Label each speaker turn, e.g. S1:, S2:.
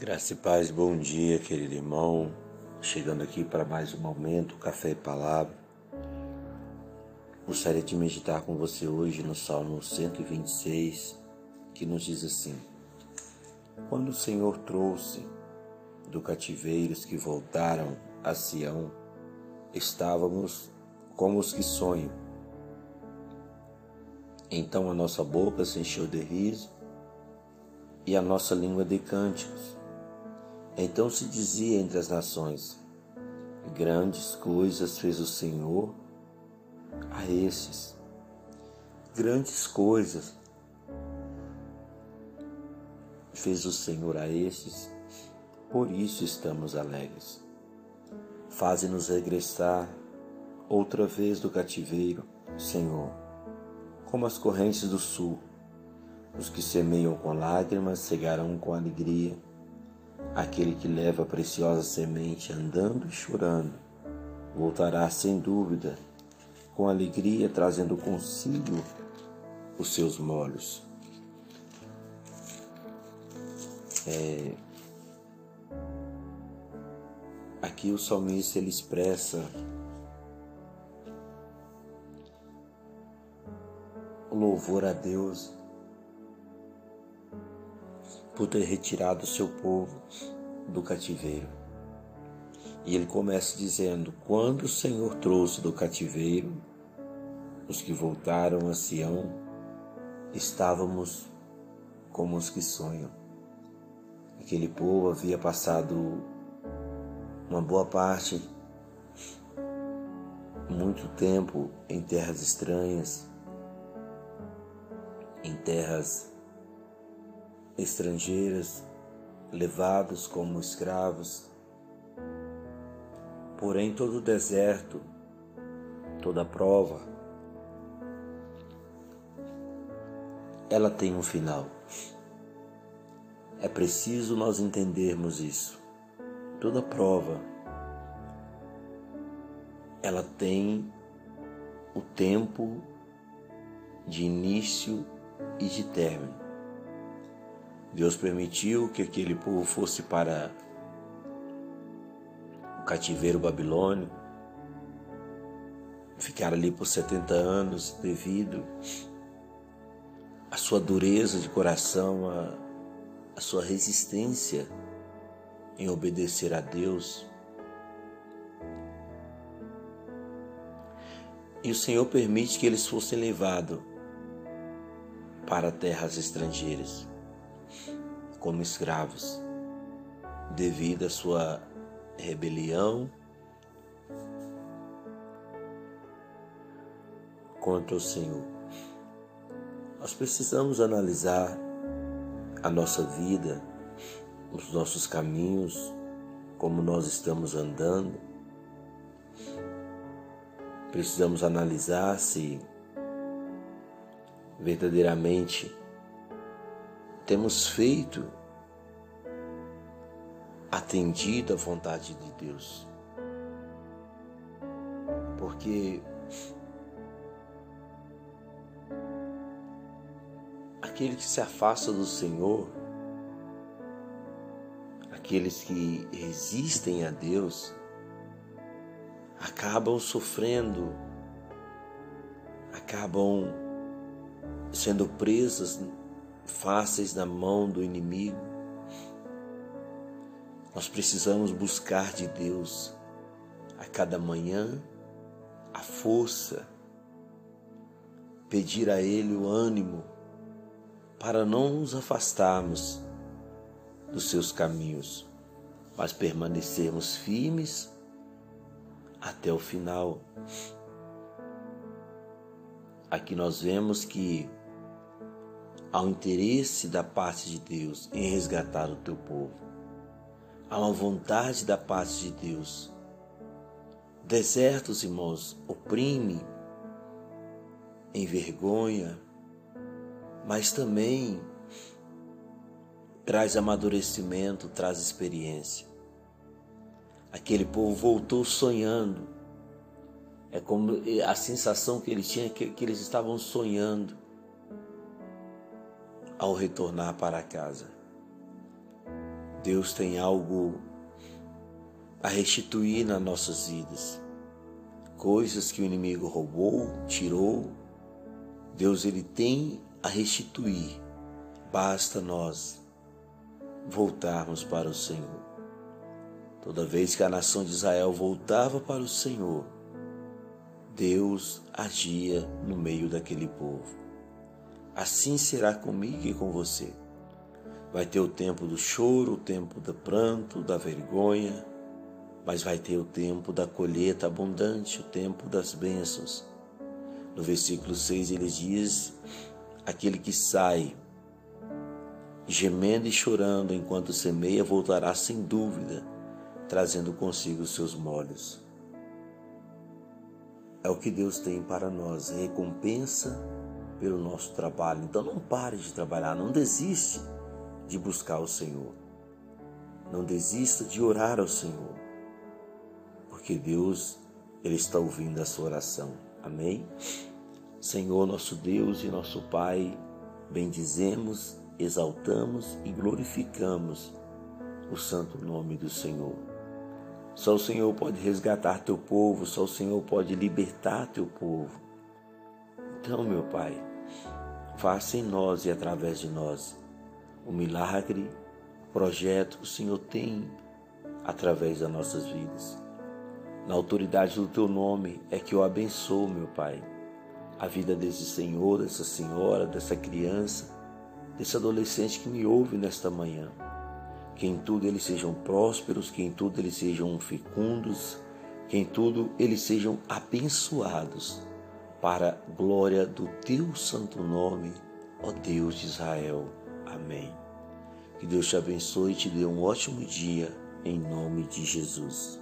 S1: Graça e paz, bom dia, querido irmão. Chegando aqui para mais um momento, Café e Palavra. Gostaria de meditar com você hoje no Salmo 126, que nos diz assim: Quando o Senhor trouxe do cativeiro os que voltaram a Sião, estávamos como os que sonham. Então a nossa boca se encheu de riso e a nossa língua de cânticos. Então se dizia entre as nações: Grandes coisas fez o Senhor a esses. Grandes coisas fez o Senhor a esses, por isso estamos alegres. Faze-nos regressar outra vez do cativeiro, Senhor, como as correntes do sul. Os que semeiam com lágrimas cegarão com alegria Aquele que leva a preciosa semente andando e chorando, voltará sem dúvida, com alegria, trazendo consigo os seus molhos. É, aqui o salmista ele expressa louvor a Deus por ter retirado o seu povo do cativeiro. E ele começa dizendo: Quando o Senhor trouxe do cativeiro os que voltaram a Sião, estávamos como os que sonham. Aquele povo havia passado uma boa parte, muito tempo em terras estranhas, em terras estrangeiras, levados como escravos. Porém, todo deserto, toda prova, ela tem um final. É preciso nós entendermos isso. Toda prova, ela tem o tempo de início e de término. Deus permitiu que aquele povo fosse para o cativeiro babilônico, ficar ali por 70 anos devido à sua dureza de coração, à, à sua resistência em obedecer a Deus. E o Senhor permite que eles fossem levados para terras estrangeiras como escravos, devido à sua rebelião contra o Senhor. Nós precisamos analisar a nossa vida, os nossos caminhos, como nós estamos andando. Precisamos analisar se verdadeiramente temos feito atendido à vontade de Deus. Porque aquele que se afasta do Senhor, aqueles que resistem a Deus, acabam sofrendo, acabam sendo presas fáceis na mão do inimigo. Nós precisamos buscar de Deus a cada manhã a força, pedir a Ele o ânimo para não nos afastarmos dos seus caminhos, mas permanecermos firmes até o final. Aqui nós vemos que Um interesse da parte de Deus em resgatar o teu povo. Há uma vontade da parte de Deus. Desertos, irmãos, oprime, envergonha, mas também traz amadurecimento, traz experiência. Aquele povo voltou sonhando. É como a sensação que ele tinha que, que eles estavam sonhando ao retornar para casa. Deus tem algo a restituir nas nossas vidas. Coisas que o inimigo roubou, tirou, Deus ele tem a restituir. Basta nós voltarmos para o Senhor. Toda vez que a nação de Israel voltava para o Senhor, Deus agia no meio daquele povo. Assim será comigo e com você. Vai ter o tempo do choro, o tempo do pranto, da vergonha, mas vai ter o tempo da colheita abundante, o tempo das bênçãos. No versículo 6 ele diz: Aquele que sai gemendo e chorando enquanto semeia voltará sem dúvida, trazendo consigo os seus molhos. É o que Deus tem para nós, recompensa pelo nosso trabalho. Então não pare de trabalhar, não desiste de buscar o Senhor. Não desista de orar ao Senhor. Porque Deus, Ele está ouvindo a sua oração. Amém? Senhor, nosso Deus e nosso Pai, bendizemos, exaltamos e glorificamos o santo nome do Senhor. Só o Senhor pode resgatar teu povo, só o Senhor pode libertar teu povo. Então, meu Pai, faça em nós e através de nós o milagre, o projeto que o Senhor tem através das nossas vidas. Na autoridade do teu nome é que eu abençoo, meu Pai, a vida desse Senhor, dessa senhora, dessa criança, desse adolescente que me ouve nesta manhã. Que em tudo eles sejam prósperos, que em tudo eles sejam fecundos, que em tudo eles sejam abençoados, para glória do teu santo nome, ó Deus de Israel. Amém. Que Deus te abençoe e te dê um ótimo dia, em nome de Jesus.